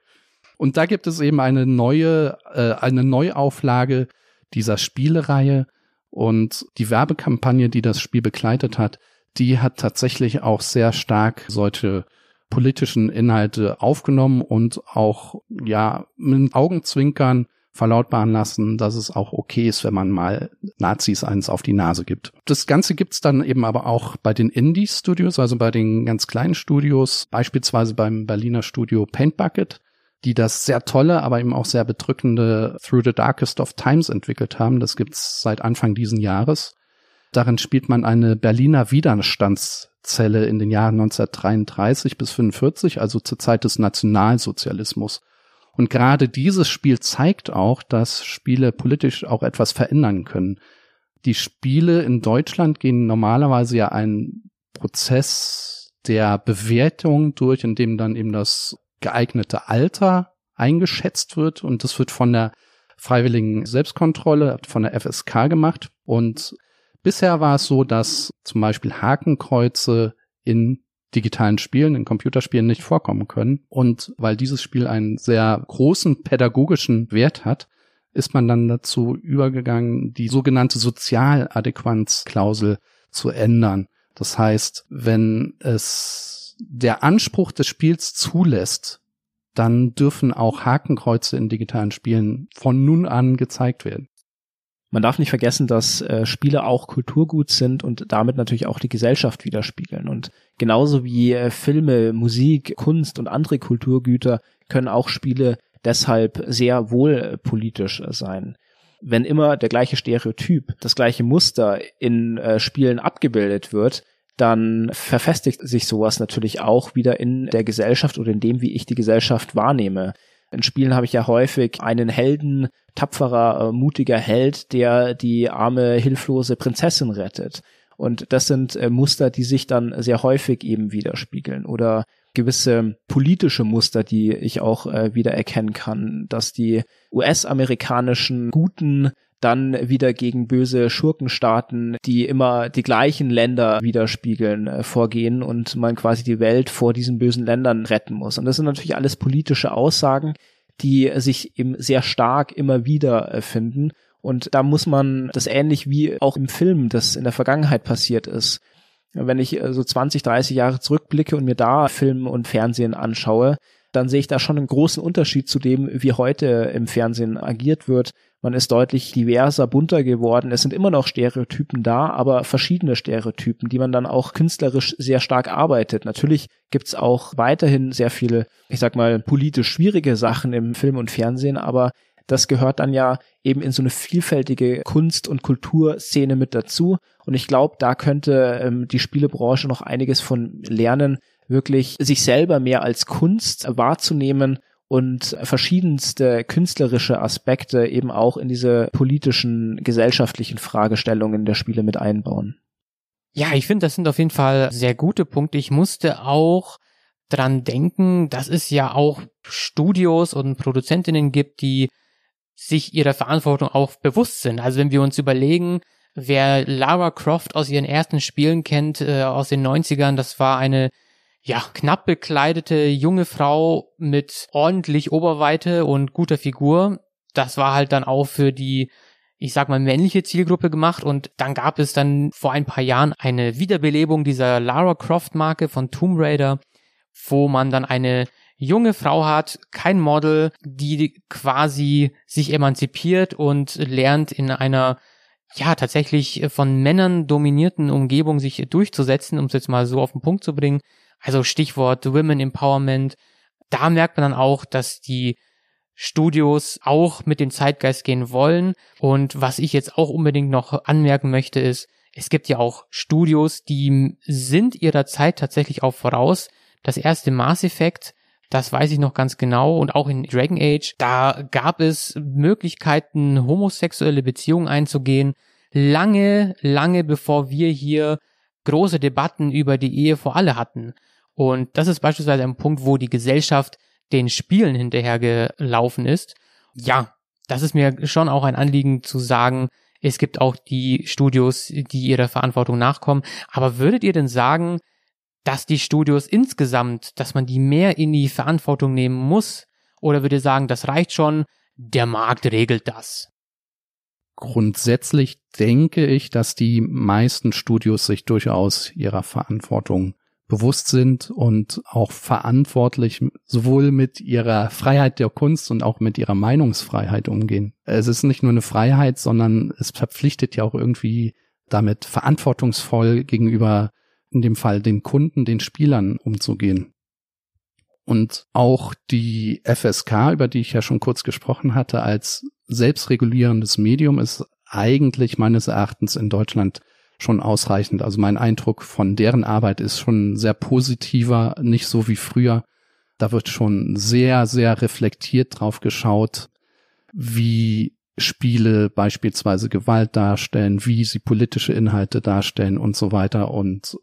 D: Und da gibt es eben eine neue, äh, eine Neuauflage dieser Spielereihe und die Werbekampagne, die das Spiel begleitet hat, die hat tatsächlich auch sehr stark solche politischen Inhalte aufgenommen und auch ja mit Augenzwinkern verlautbaren lassen, dass es auch okay ist, wenn man mal Nazis eins auf die Nase gibt. Das Ganze gibt's dann eben aber auch bei den Indie-Studios, also bei den ganz kleinen Studios, beispielsweise beim Berliner Studio Paint Bucket, die das sehr tolle, aber eben auch sehr bedrückende Through the Darkest of Times entwickelt haben. Das gibt's seit Anfang diesen Jahres. Darin spielt man eine Berliner Widerstandszelle in den Jahren 1933 bis 45, also zur Zeit des Nationalsozialismus. Und gerade dieses Spiel zeigt auch, dass Spiele politisch auch etwas verändern können. Die Spiele in Deutschland gehen normalerweise ja einen Prozess der Bewertung durch, in dem dann eben das geeignete Alter eingeschätzt wird und das wird von der freiwilligen Selbstkontrolle, von der FSK gemacht. Und bisher war es so, dass zum Beispiel Hakenkreuze in digitalen Spielen, in Computerspielen nicht vorkommen können. Und weil dieses Spiel einen sehr großen pädagogischen Wert hat, ist man dann dazu übergegangen, die sogenannte Sozialadäquanzklausel zu ändern. Das heißt, wenn es der Anspruch des Spiels zulässt, dann dürfen auch Hakenkreuze in digitalen Spielen von nun an gezeigt werden.
C: Man darf nicht vergessen, dass äh, Spiele auch Kulturgut sind und damit natürlich auch die Gesellschaft widerspiegeln. Und genauso wie äh, Filme, Musik, Kunst und andere Kulturgüter können auch Spiele deshalb sehr wohl äh, politisch äh, sein. Wenn immer der gleiche Stereotyp, das gleiche Muster in äh, Spielen abgebildet wird, dann verfestigt sich sowas natürlich auch wieder in der Gesellschaft oder in dem, wie ich die Gesellschaft wahrnehme. In Spielen habe ich ja häufig einen Helden, tapferer, äh, mutiger Held, der die arme, hilflose Prinzessin rettet. Und das sind äh, Muster, die sich dann sehr häufig eben widerspiegeln oder gewisse politische Muster, die ich auch äh, wieder erkennen kann, dass die US-amerikanischen Guten dann wieder gegen böse Schurkenstaaten, die immer die gleichen Länder widerspiegeln, äh, vorgehen und man quasi die Welt vor diesen bösen Ländern retten muss. Und das sind natürlich alles politische Aussagen, die sich eben sehr stark immer wieder äh, finden. Und da muss man das ähnlich wie auch im Film, das in der Vergangenheit passiert ist. Wenn ich äh, so 20, 30 Jahre zurückblicke und mir da Film und Fernsehen anschaue, dann sehe ich da schon einen großen Unterschied zu dem, wie heute im Fernsehen agiert wird. Man ist deutlich diverser, bunter geworden. Es sind immer noch Stereotypen da, aber verschiedene Stereotypen, die man dann auch künstlerisch sehr stark arbeitet. Natürlich gibt's auch weiterhin sehr viele, ich sag mal, politisch schwierige Sachen im Film und Fernsehen, aber das gehört dann ja eben in so eine vielfältige Kunst- und Kulturszene mit dazu. Und ich glaube, da könnte ähm, die Spielebranche noch einiges von lernen, wirklich sich selber mehr als Kunst wahrzunehmen und verschiedenste künstlerische Aspekte eben auch in diese politischen, gesellschaftlichen Fragestellungen der Spiele mit einbauen.
B: Ja, ich finde, das sind auf jeden Fall sehr gute Punkte. Ich musste auch dran denken, dass es ja auch Studios und Produzentinnen gibt, die sich ihrer Verantwortung auch bewusst sind. Also wenn wir uns überlegen, wer Lara Croft aus ihren ersten Spielen kennt, äh, aus den 90ern, das war eine ja, knapp bekleidete junge Frau mit ordentlich Oberweite und guter Figur. Das war halt dann auch für die, ich sag mal, männliche Zielgruppe gemacht und dann gab es dann vor ein paar Jahren eine Wiederbelebung dieser Lara Croft Marke von Tomb Raider, wo man dann eine junge Frau hat, kein Model, die quasi sich emanzipiert und lernt in einer ja tatsächlich von Männern dominierten Umgebung sich durchzusetzen, um es jetzt mal so auf den Punkt zu bringen. Also Stichwort Women Empowerment. Da merkt man dann auch, dass die Studios auch mit dem Zeitgeist gehen wollen. Und was ich jetzt auch unbedingt noch anmerken möchte, ist, es gibt ja auch Studios, die sind ihrer Zeit tatsächlich auch voraus. Das erste Mass Effect, das weiß ich noch ganz genau. Und auch in Dragon Age, da gab es Möglichkeiten, homosexuelle Beziehungen einzugehen. Lange, lange bevor wir hier große Debatten über die Ehe vor alle hatten. Und das ist beispielsweise ein Punkt, wo die Gesellschaft den Spielen hinterhergelaufen ist. Ja, das ist mir schon auch ein Anliegen zu sagen, es gibt auch die Studios, die ihrer Verantwortung nachkommen. Aber würdet ihr denn sagen, dass die Studios insgesamt, dass man die mehr in die Verantwortung nehmen muss? Oder würdet ihr sagen, das reicht schon, der Markt regelt das?
D: Grundsätzlich denke ich, dass die meisten Studios sich durchaus ihrer Verantwortung bewusst sind und auch verantwortlich sowohl mit ihrer Freiheit der Kunst und auch mit ihrer Meinungsfreiheit umgehen. Es ist nicht nur eine Freiheit, sondern es verpflichtet ja auch irgendwie damit verantwortungsvoll gegenüber in dem Fall den Kunden, den Spielern umzugehen. Und auch die FSK, über die ich ja schon kurz gesprochen hatte, als selbstregulierendes Medium ist eigentlich meines Erachtens in Deutschland schon ausreichend. Also mein Eindruck von deren Arbeit ist schon sehr positiver, nicht so wie früher. Da wird schon sehr, sehr reflektiert drauf geschaut, wie Spiele beispielsweise Gewalt darstellen, wie sie politische Inhalte darstellen und so weiter. Und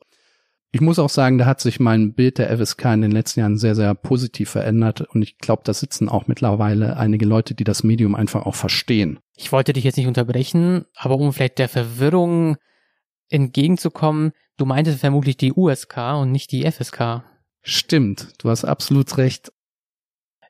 D: ich muss auch sagen, da hat sich mein Bild der FSK in den letzten Jahren sehr, sehr positiv verändert. Und ich glaube, da sitzen auch mittlerweile einige Leute, die das Medium einfach auch verstehen.
B: Ich wollte dich jetzt nicht unterbrechen, aber um vielleicht der Verwirrung entgegenzukommen, du meintest vermutlich die USK und nicht die FSK.
D: Stimmt, du hast absolut recht.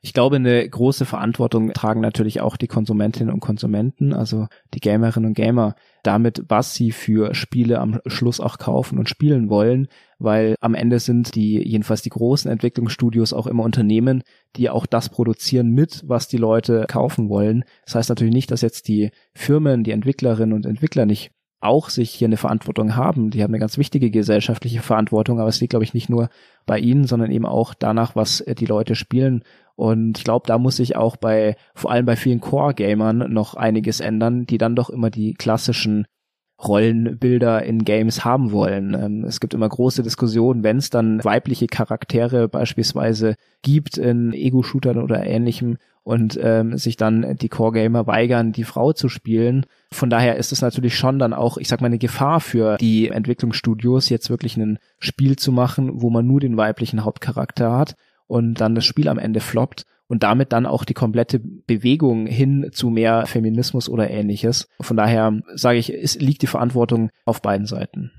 C: Ich glaube, eine große Verantwortung tragen natürlich auch die Konsumentinnen und Konsumenten, also die Gamerinnen und Gamer, damit, was sie für Spiele am Schluss auch kaufen und spielen wollen, weil am Ende sind die, jedenfalls die großen Entwicklungsstudios auch immer Unternehmen, die auch das produzieren mit, was die Leute kaufen wollen. Das heißt natürlich nicht, dass jetzt die Firmen, die Entwicklerinnen und Entwickler nicht auch sich hier eine Verantwortung haben. Die haben eine ganz wichtige gesellschaftliche Verantwortung, aber es liegt, glaube ich, nicht nur bei ihnen, sondern eben auch danach, was die Leute spielen. Und ich glaube, da muss sich auch bei, vor allem bei vielen Core-Gamern noch einiges ändern, die dann doch immer die klassischen Rollenbilder in Games haben wollen. Ähm, es gibt immer große Diskussionen, wenn es dann weibliche Charaktere beispielsweise gibt in Ego-Shootern oder ähnlichem und ähm, sich dann die Core-Gamer weigern, die Frau zu spielen. Von daher ist es natürlich schon dann auch, ich sag mal, eine Gefahr für die Entwicklungsstudios, jetzt wirklich ein Spiel zu machen, wo man nur den weiblichen Hauptcharakter hat und dann das Spiel am Ende floppt und damit dann auch die komplette Bewegung hin zu mehr Feminismus oder ähnliches. Von daher sage ich, es liegt die Verantwortung auf beiden Seiten.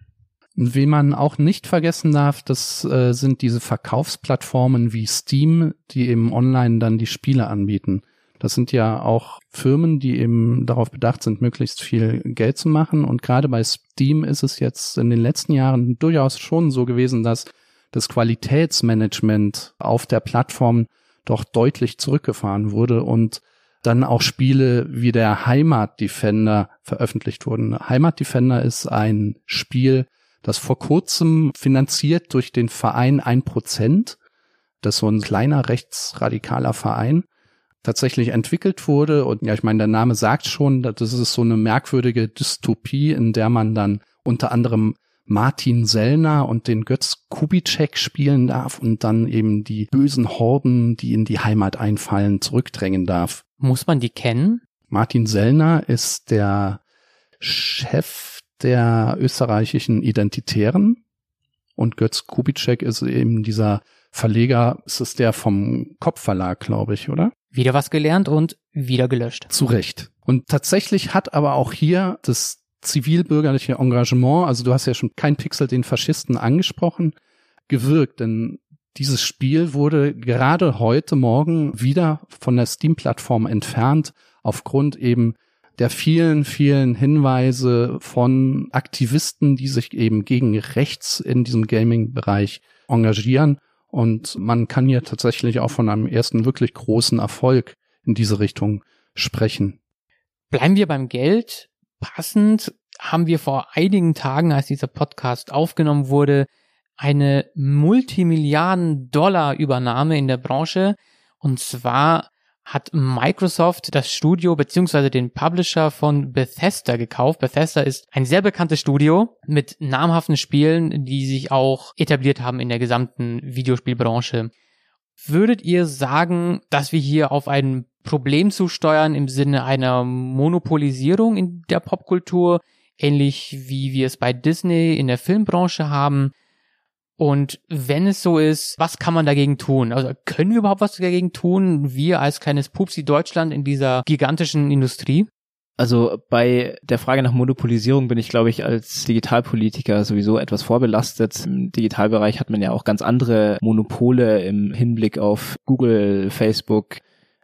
D: Wie man auch nicht vergessen darf, das äh, sind diese Verkaufsplattformen wie Steam, die eben online dann die Spiele anbieten. Das sind ja auch Firmen, die eben darauf bedacht sind, möglichst viel Geld zu machen. Und gerade bei Steam ist es jetzt in den letzten Jahren durchaus schon so gewesen, dass das Qualitätsmanagement auf der Plattform doch deutlich zurückgefahren wurde und dann auch Spiele wie der Heimat Defender veröffentlicht wurden. Heimat Defender ist ein Spiel, das vor kurzem finanziert durch den Verein 1%, das ist so ein kleiner rechtsradikaler Verein, tatsächlich entwickelt wurde. Und ja, ich meine, der Name sagt schon, das ist so eine merkwürdige Dystopie, in der man dann unter anderem Martin Sellner und den Götz Kubitschek spielen darf und dann eben die bösen Horden, die in die Heimat einfallen, zurückdrängen darf.
B: Muss man die kennen?
D: Martin Sellner ist der Chef der österreichischen Identitären und Götz Kubitschek ist eben dieser Verleger, ist es der vom Kopfverlag, glaube ich, oder?
B: Wieder was gelernt und wieder gelöscht.
D: Zu Recht. Und tatsächlich hat aber auch hier das zivilbürgerliche Engagement, also du hast ja schon kein Pixel den Faschisten angesprochen, gewirkt, denn dieses Spiel wurde gerade heute Morgen wieder von der Steam-Plattform entfernt, aufgrund eben der vielen, vielen Hinweise von Aktivisten, die sich eben gegen rechts in diesem Gaming-Bereich engagieren. Und man kann hier tatsächlich auch von einem ersten wirklich großen Erfolg in diese Richtung sprechen.
B: Bleiben wir beim Geld. Passend haben wir vor einigen Tagen, als dieser Podcast aufgenommen wurde, eine Multimilliarden Dollar Übernahme in der Branche. Und zwar hat Microsoft das Studio beziehungsweise den Publisher von Bethesda gekauft. Bethesda ist ein sehr bekanntes Studio mit namhaften Spielen, die sich auch etabliert haben in der gesamten Videospielbranche. Würdet ihr sagen, dass wir hier auf ein Problem zusteuern im Sinne einer Monopolisierung in der Popkultur, ähnlich wie wir es bei Disney in der Filmbranche haben? Und wenn es so ist, was kann man dagegen tun? Also können wir überhaupt was dagegen tun? Wir als kleines Pupsi Deutschland in dieser gigantischen Industrie?
C: Also bei der Frage nach Monopolisierung bin ich, glaube ich, als Digitalpolitiker sowieso etwas vorbelastet. Im Digitalbereich hat man ja auch ganz andere Monopole im Hinblick auf Google, Facebook,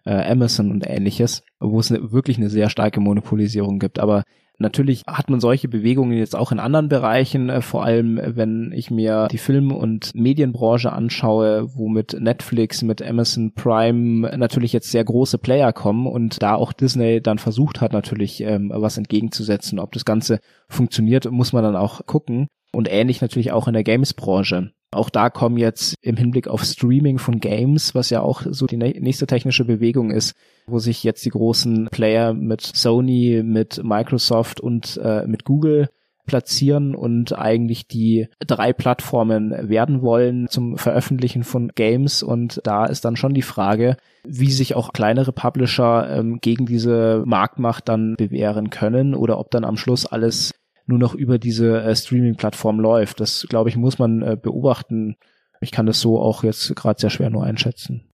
C: äh, Amazon und ähnliches, wo es eine, wirklich eine sehr starke Monopolisierung gibt. Aber Natürlich hat man solche Bewegungen jetzt auch in anderen Bereichen, äh, vor allem äh, wenn ich mir die Film- und Medienbranche anschaue, wo mit Netflix, mit Amazon Prime natürlich jetzt sehr große Player kommen und da auch Disney dann versucht hat, natürlich ähm, was entgegenzusetzen. Ob das Ganze funktioniert, muss man dann auch gucken. Und ähnlich natürlich auch in der Games-Branche. Auch da kommen jetzt im Hinblick auf Streaming von Games, was ja auch so die nächste technische Bewegung ist, wo sich jetzt die großen Player mit Sony, mit Microsoft und äh, mit Google platzieren und eigentlich die drei Plattformen werden wollen zum Veröffentlichen von Games. Und da ist dann schon die Frage, wie sich auch kleinere Publisher ähm, gegen diese Marktmacht dann bewähren können oder ob dann am Schluss alles nur noch über diese äh, Streaming-Plattform läuft. Das, glaube ich, muss man äh, beobachten. Ich kann das so auch jetzt gerade sehr schwer nur einschätzen.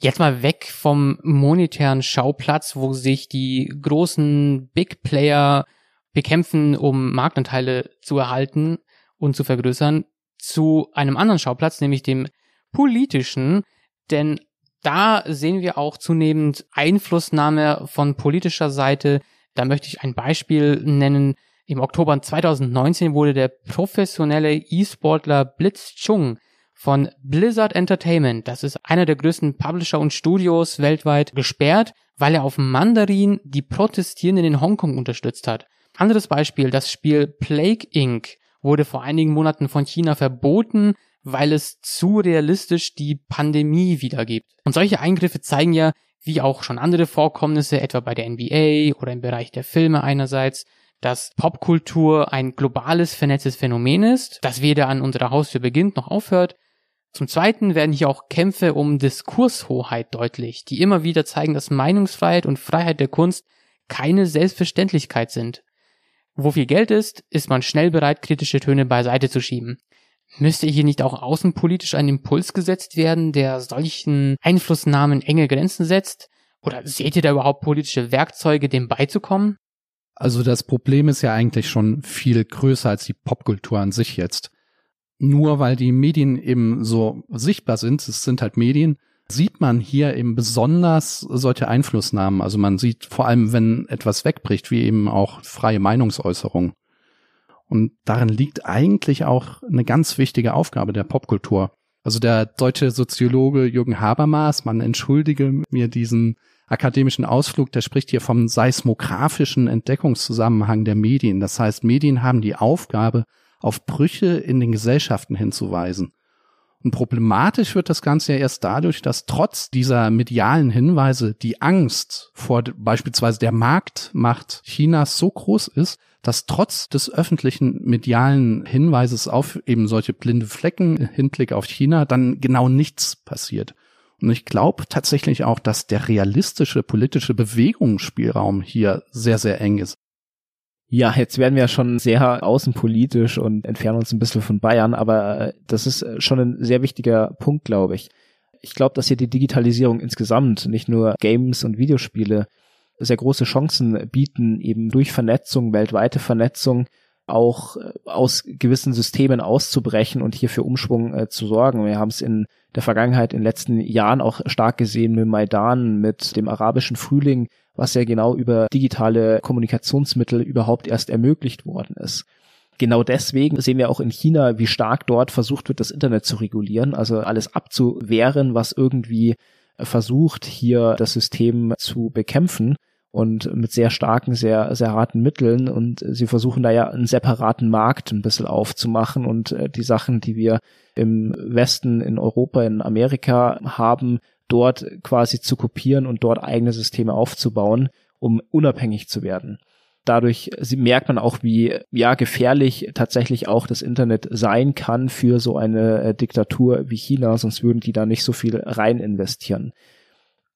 B: Jetzt mal weg vom monetären Schauplatz, wo sich die großen Big Player bekämpfen, um Marktanteile zu erhalten und zu vergrößern, zu einem anderen Schauplatz, nämlich dem politischen. Denn da sehen wir auch zunehmend Einflussnahme von politischer Seite. Da möchte ich ein Beispiel nennen. Im Oktober 2019 wurde der professionelle E-Sportler Blitz Chung von Blizzard Entertainment, das ist einer der größten Publisher und Studios weltweit, gesperrt, weil er auf Mandarin die Protestierenden in Hongkong unterstützt hat. Anderes Beispiel, das Spiel Plague Inc. wurde vor einigen Monaten von China verboten, weil es zu realistisch die Pandemie wiedergibt. Und solche Eingriffe zeigen ja, wie auch schon andere Vorkommnisse, etwa bei der NBA oder im Bereich der Filme einerseits, dass Popkultur ein globales vernetztes Phänomen ist, das weder an unserer Haustür beginnt noch aufhört. Zum Zweiten werden hier auch Kämpfe um Diskurshoheit deutlich, die immer wieder zeigen, dass Meinungsfreiheit und Freiheit der Kunst keine Selbstverständlichkeit sind. Wo viel Geld ist, ist man schnell bereit, kritische Töne beiseite zu schieben. Müsste hier nicht auch außenpolitisch ein Impuls gesetzt werden, der solchen Einflussnahmen enge Grenzen setzt? Oder seht ihr da überhaupt politische Werkzeuge, dem beizukommen?
D: Also das Problem ist ja eigentlich schon viel größer als die Popkultur an sich jetzt. Nur weil die Medien eben so sichtbar sind, es sind halt Medien, sieht man hier eben besonders solche Einflussnahmen. Also man sieht vor allem, wenn etwas wegbricht, wie eben auch freie Meinungsäußerung. Und darin liegt eigentlich auch eine ganz wichtige Aufgabe der Popkultur. Also der deutsche Soziologe Jürgen Habermas, man entschuldige mir diesen akademischen Ausflug, der spricht hier vom seismografischen Entdeckungszusammenhang der Medien. Das heißt, Medien haben die Aufgabe, auf Brüche in den Gesellschaften hinzuweisen. Und problematisch wird das Ganze ja erst dadurch, dass trotz dieser medialen Hinweise die Angst vor beispielsweise der Marktmacht Chinas so groß ist, dass trotz des öffentlichen medialen Hinweises auf eben solche blinde Flecken im Hinblick auf China dann genau nichts passiert. Und ich glaube tatsächlich auch, dass der realistische politische Bewegungsspielraum hier sehr, sehr eng ist.
C: Ja, jetzt werden wir schon sehr außenpolitisch und entfernen uns ein bisschen von Bayern, aber äh, das ist äh, schon ein sehr wichtiger Punkt, glaube ich. Ich glaube, dass hier die Digitalisierung insgesamt, nicht nur Games und Videospiele, sehr große Chancen bieten, eben durch Vernetzung, weltweite Vernetzung, auch äh, aus gewissen Systemen auszubrechen und hier für Umschwung äh, zu sorgen. Wir haben es in der Vergangenheit, in den letzten Jahren auch stark gesehen mit Maidan, mit dem arabischen Frühling, was ja genau über digitale Kommunikationsmittel überhaupt erst ermöglicht worden ist. Genau deswegen sehen wir auch in China, wie stark dort versucht wird, das Internet zu regulieren, also alles abzuwehren, was irgendwie versucht, hier das System zu bekämpfen und mit sehr starken, sehr, sehr harten Mitteln und sie versuchen da ja einen separaten Markt ein bisschen aufzumachen und äh, die Sachen, die wir im Westen, in Europa, in Amerika haben, dort quasi zu kopieren und dort eigene Systeme aufzubauen, um unabhängig zu werden. Dadurch merkt man auch, wie ja gefährlich tatsächlich auch das Internet sein kann für so eine äh, Diktatur wie China, sonst würden die da nicht so viel rein investieren.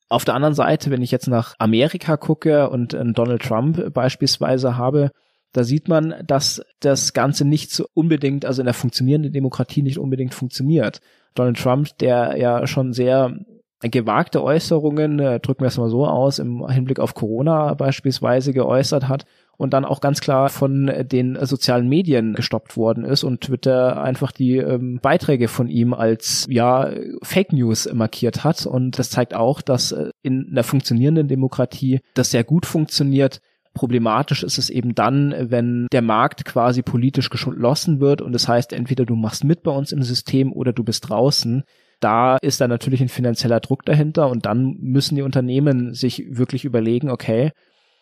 C: Auf der anderen Seite, wenn ich jetzt nach Amerika gucke und Donald Trump beispielsweise habe, da sieht man, dass das Ganze nicht so unbedingt, also in der funktionierenden Demokratie nicht unbedingt funktioniert. Donald Trump, der ja schon sehr gewagte Äußerungen, äh, drücken wir es mal so aus, im Hinblick auf Corona beispielsweise geäußert hat und dann auch ganz klar von den sozialen Medien gestoppt worden ist und Twitter einfach die ähm, Beiträge von ihm als ja Fake News markiert hat und das zeigt auch, dass äh, in einer funktionierenden Demokratie das sehr gut funktioniert Problematisch ist es eben dann, wenn der Markt quasi politisch geschlossen wird und das heißt, entweder du machst mit bei uns im System oder du bist draußen. Da ist dann natürlich ein finanzieller Druck dahinter und dann müssen die Unternehmen sich wirklich überlegen, okay,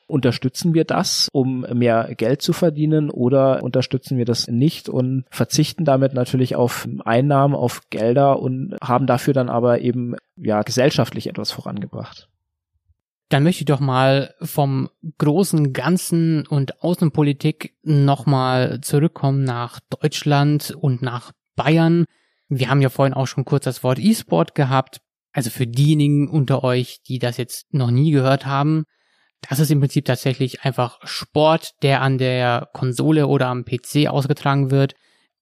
C: Unterstützen wir das, um mehr Geld zu verdienen oder unterstützen wir das nicht und verzichten damit natürlich auf Einnahmen, auf Gelder und haben dafür dann aber eben ja gesellschaftlich etwas vorangebracht?
B: Dann möchte ich doch mal vom großen Ganzen und Außenpolitik nochmal zurückkommen nach Deutschland und nach Bayern. Wir haben ja vorhin auch schon kurz das Wort E-Sport gehabt. Also für diejenigen unter euch, die das jetzt noch nie gehört haben, das ist im Prinzip tatsächlich einfach Sport, der an der Konsole oder am PC ausgetragen wird.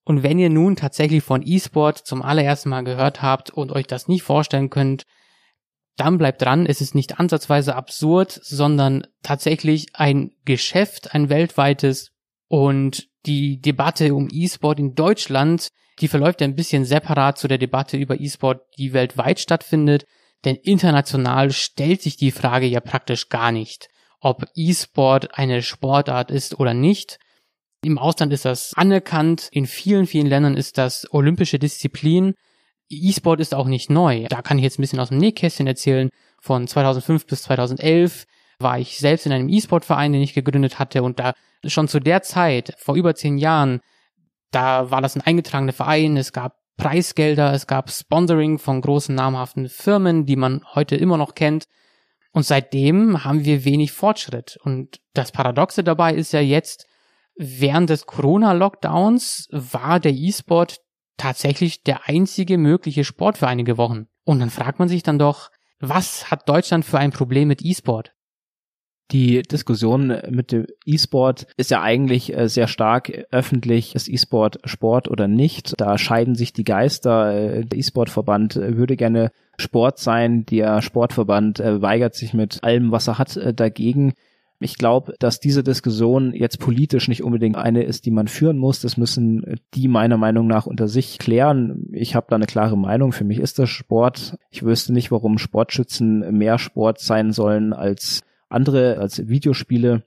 B: Und wenn ihr nun tatsächlich von E-Sport zum allerersten Mal gehört habt und euch das nicht vorstellen könnt, dann bleibt dran, es ist nicht ansatzweise absurd, sondern tatsächlich ein Geschäft, ein weltweites. Und die Debatte um E-Sport in Deutschland, die verläuft ein bisschen separat zu der Debatte über E-Sport, die weltweit stattfindet. Denn international stellt sich die Frage ja praktisch gar nicht, ob E-Sport eine Sportart ist oder nicht. Im Ausland ist das anerkannt, in vielen, vielen Ländern ist das olympische Disziplin. E-Sport ist auch nicht neu. Da kann ich jetzt ein bisschen aus dem Nähkästchen erzählen. Von 2005 bis 2011 war ich selbst in einem E-Sport-Verein, den ich gegründet hatte und da schon zu der Zeit, vor über zehn Jahren, da war das ein eingetragener Verein, es gab Preisgelder, es gab Sponsoring von großen namhaften Firmen, die man heute immer noch kennt. Und seitdem haben wir wenig Fortschritt. Und das Paradoxe dabei ist ja jetzt, während des Corona-Lockdowns war der E-Sport tatsächlich der einzige mögliche Sport für einige Wochen. Und dann fragt man sich dann doch, was hat Deutschland für ein Problem mit E-Sport?
C: Die Diskussion mit dem E-Sport ist ja eigentlich äh, sehr stark öffentlich. Ist E-Sport Sport oder nicht? Da scheiden sich die Geister. Äh, der E-Sport-Verband äh, würde gerne Sport sein. Der Sportverband weigert sich mit allem, was er hat, dagegen. Ich glaube, dass diese Diskussion jetzt politisch nicht unbedingt eine ist, die man führen muss. Das müssen die meiner Meinung nach unter sich klären. Ich habe da eine klare Meinung. Für mich ist das Sport. Ich wüsste nicht, warum Sportschützen mehr Sport sein sollen als andere als Videospiele.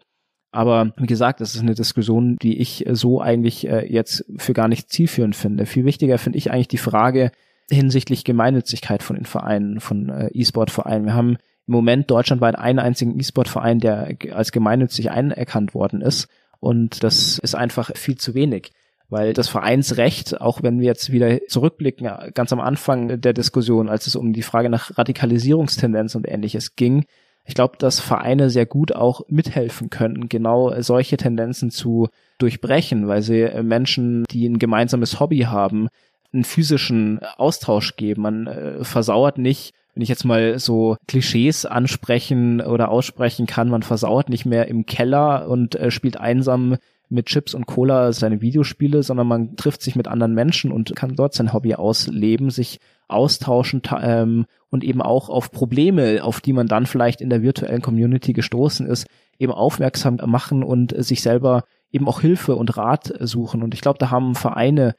C: Aber wie gesagt, das ist eine Diskussion, die ich so eigentlich äh, jetzt für gar nicht zielführend finde. Viel wichtiger finde ich eigentlich die Frage hinsichtlich Gemeinnützigkeit von den Vereinen, von äh, E-Sport-Vereinen. Wir haben im Moment deutschlandweit einen einzigen E-Sport-Verein, der als gemeinnützig anerkannt worden ist. Und das ist einfach viel zu wenig weil das Vereinsrecht, auch wenn wir jetzt wieder zurückblicken, ganz am Anfang der Diskussion, als es um die Frage nach Radikalisierungstendenz und ähnliches ging, ich glaube, dass Vereine sehr gut auch mithelfen können, genau solche Tendenzen zu durchbrechen, weil sie äh, Menschen, die ein gemeinsames Hobby haben, einen physischen Austausch geben. Man äh, versauert nicht, wenn ich jetzt mal so Klischees ansprechen oder aussprechen kann, man versauert nicht mehr im Keller und äh, spielt einsam mit Chips und Cola seine Videospiele, sondern man trifft sich mit anderen Menschen und kann dort sein Hobby ausleben, sich austauschen ähm, und eben auch auf Probleme, auf die man dann vielleicht in der virtuellen Community gestoßen ist, eben aufmerksam machen und sich selber eben auch Hilfe und Rat suchen. Und ich glaube, da haben Vereine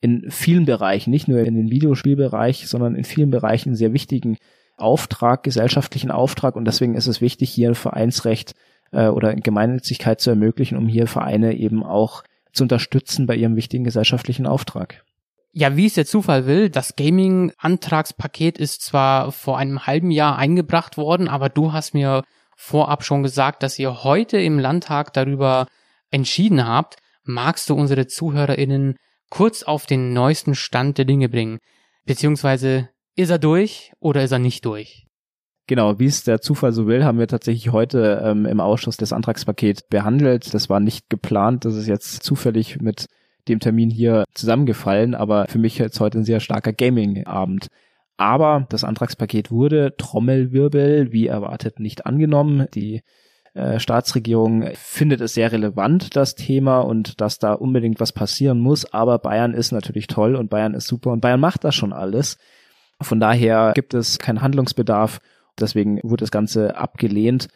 C: in vielen Bereichen, nicht nur in den Videospielbereich, sondern in vielen Bereichen einen sehr wichtigen Auftrag, gesellschaftlichen Auftrag. Und deswegen ist es wichtig, hier ein Vereinsrecht äh, oder Gemeinnützigkeit zu ermöglichen, um hier Vereine eben auch zu unterstützen bei ihrem wichtigen gesellschaftlichen Auftrag.
B: Ja, wie es der Zufall will, das Gaming-Antragspaket ist zwar vor einem halben Jahr eingebracht worden, aber du hast mir vorab schon gesagt, dass ihr heute im Landtag darüber entschieden habt. Magst du unsere ZuhörerInnen kurz auf den neuesten Stand der Dinge bringen? Beziehungsweise, ist er durch oder ist er nicht durch?
C: Genau, wie es der Zufall so will, haben wir tatsächlich heute ähm, im Ausschuss das Antragspaket behandelt. Das war nicht geplant, das ist jetzt zufällig mit dem Termin hier zusammengefallen, aber für mich jetzt heute ein sehr starker Gaming-Abend. Aber das Antragspaket wurde Trommelwirbel wie erwartet nicht angenommen. Die äh, Staatsregierung findet es sehr relevant, das Thema, und dass da unbedingt was passieren muss. Aber Bayern ist natürlich toll und Bayern ist super und Bayern macht das schon alles. Von daher gibt es keinen Handlungsbedarf. Deswegen wurde das Ganze abgelehnt.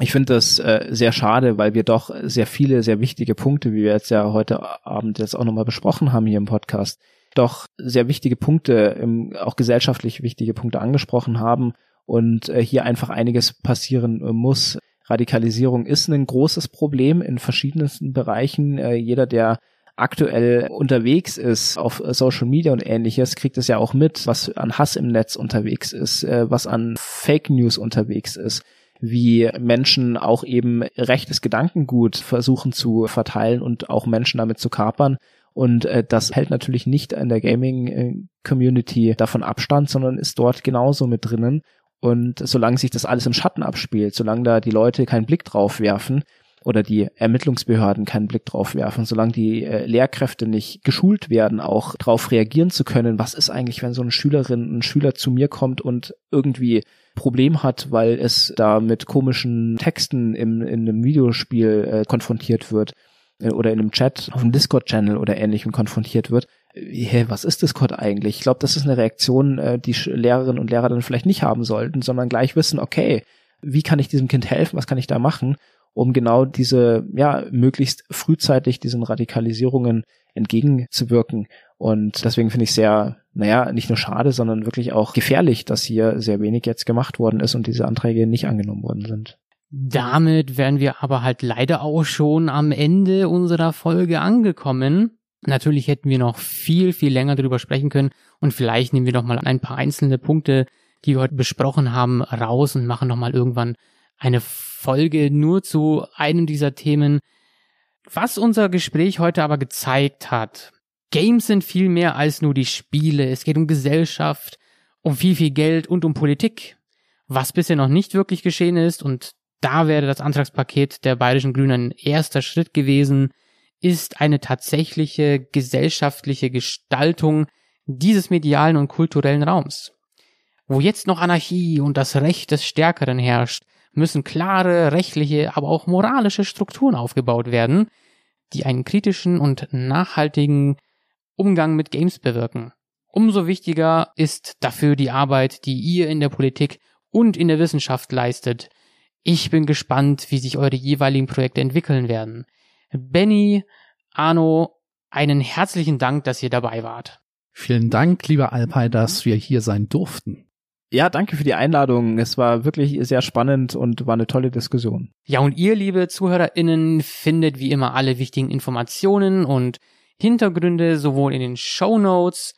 C: Ich finde das äh, sehr schade, weil wir doch sehr viele, sehr wichtige Punkte, wie wir jetzt ja heute Abend jetzt auch nochmal besprochen haben hier im Podcast, doch sehr wichtige Punkte, auch gesellschaftlich wichtige Punkte angesprochen haben und äh, hier einfach einiges passieren äh, muss. Radikalisierung ist ein großes Problem in verschiedensten Bereichen. Äh, jeder, der aktuell unterwegs ist auf Social Media und ähnliches, kriegt es ja auch mit, was an Hass im Netz unterwegs ist, äh, was an Fake News unterwegs ist wie Menschen auch eben rechtes Gedankengut versuchen zu verteilen und auch Menschen damit zu kapern. Und äh, das hält natürlich nicht in der Gaming-Community davon Abstand, sondern ist dort genauso mit drinnen. Und solange sich das alles im Schatten abspielt, solange da die Leute keinen Blick drauf werfen oder die Ermittlungsbehörden keinen Blick drauf werfen, solange die äh, Lehrkräfte nicht geschult werden, auch darauf reagieren zu können, was ist eigentlich, wenn so eine Schülerin, ein Schüler zu mir kommt und irgendwie Problem hat, weil es da mit komischen Texten im, in einem Videospiel äh, konfrontiert wird äh, oder in einem Chat auf einem Discord-Channel oder ähnlichem konfrontiert wird, hey, was ist Discord eigentlich? Ich glaube, das ist eine Reaktion, äh, die Lehrerinnen und Lehrer dann vielleicht nicht haben sollten, sondern gleich wissen, okay, wie kann ich diesem Kind helfen? Was kann ich da machen? Um genau diese, ja, möglichst frühzeitig diesen Radikalisierungen entgegenzuwirken. Und deswegen finde ich sehr, naja, nicht nur schade, sondern wirklich auch gefährlich, dass hier sehr wenig jetzt gemacht worden ist und diese Anträge nicht angenommen worden sind.
B: Damit wären wir aber halt leider auch schon am Ende unserer Folge angekommen. Natürlich hätten wir noch viel, viel länger darüber sprechen können und vielleicht nehmen wir noch mal ein paar einzelne Punkte, die wir heute besprochen haben, raus und machen noch mal irgendwann eine Folge nur zu einem dieser Themen. Was unser Gespräch heute aber gezeigt hat, Games sind viel mehr als nur die Spiele. Es geht um Gesellschaft, um viel, viel Geld und um Politik. Was bisher noch nicht wirklich geschehen ist, und da wäre das Antragspaket der Bayerischen Grünen ein erster Schritt gewesen, ist eine tatsächliche gesellschaftliche Gestaltung dieses medialen und kulturellen Raums. Wo jetzt noch Anarchie und das Recht des Stärkeren herrscht, müssen klare rechtliche, aber auch moralische Strukturen aufgebaut werden, die einen kritischen und nachhaltigen Umgang mit Games bewirken. Umso wichtiger ist dafür die Arbeit, die ihr in der Politik und in der Wissenschaft leistet. Ich bin gespannt, wie sich eure jeweiligen Projekte entwickeln werden. Benny, Arno, einen herzlichen Dank, dass ihr dabei wart.
D: Vielen Dank, lieber Alpay, dass wir hier sein durften.
C: Ja, danke für die Einladung. Es war wirklich sehr spannend und war eine tolle Diskussion.
B: Ja, und ihr, liebe ZuhörerInnen, findet wie immer alle wichtigen Informationen und Hintergründe sowohl in den Show Notes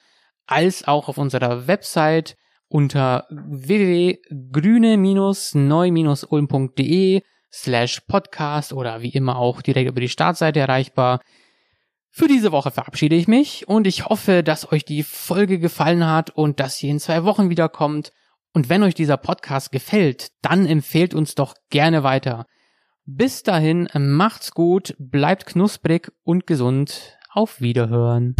B: als auch auf unserer Website unter www.grüne-neu-ulm.de slash podcast oder wie immer auch direkt über die Startseite erreichbar. Für diese Woche verabschiede ich mich und ich hoffe, dass euch die Folge gefallen hat und dass ihr in zwei Wochen wiederkommt und wenn euch dieser Podcast gefällt, dann empfehlt uns doch gerne weiter. Bis dahin, macht's gut, bleibt knusprig und gesund. Auf Wiederhören.